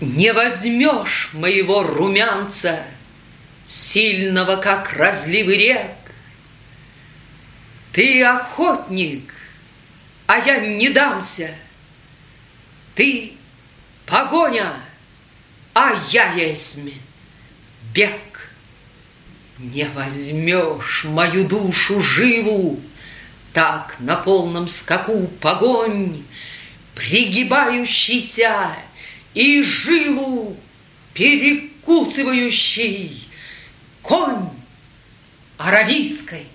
Не возьмешь моего румянца, Сильного, как разливы рек. Ты охотник, а я не дамся. Ты погоня, а я есмь бег. Не возьмешь мою душу живу, Так на полном скаку погонь, Пригибающийся и жилу перекусывающий конь аравийской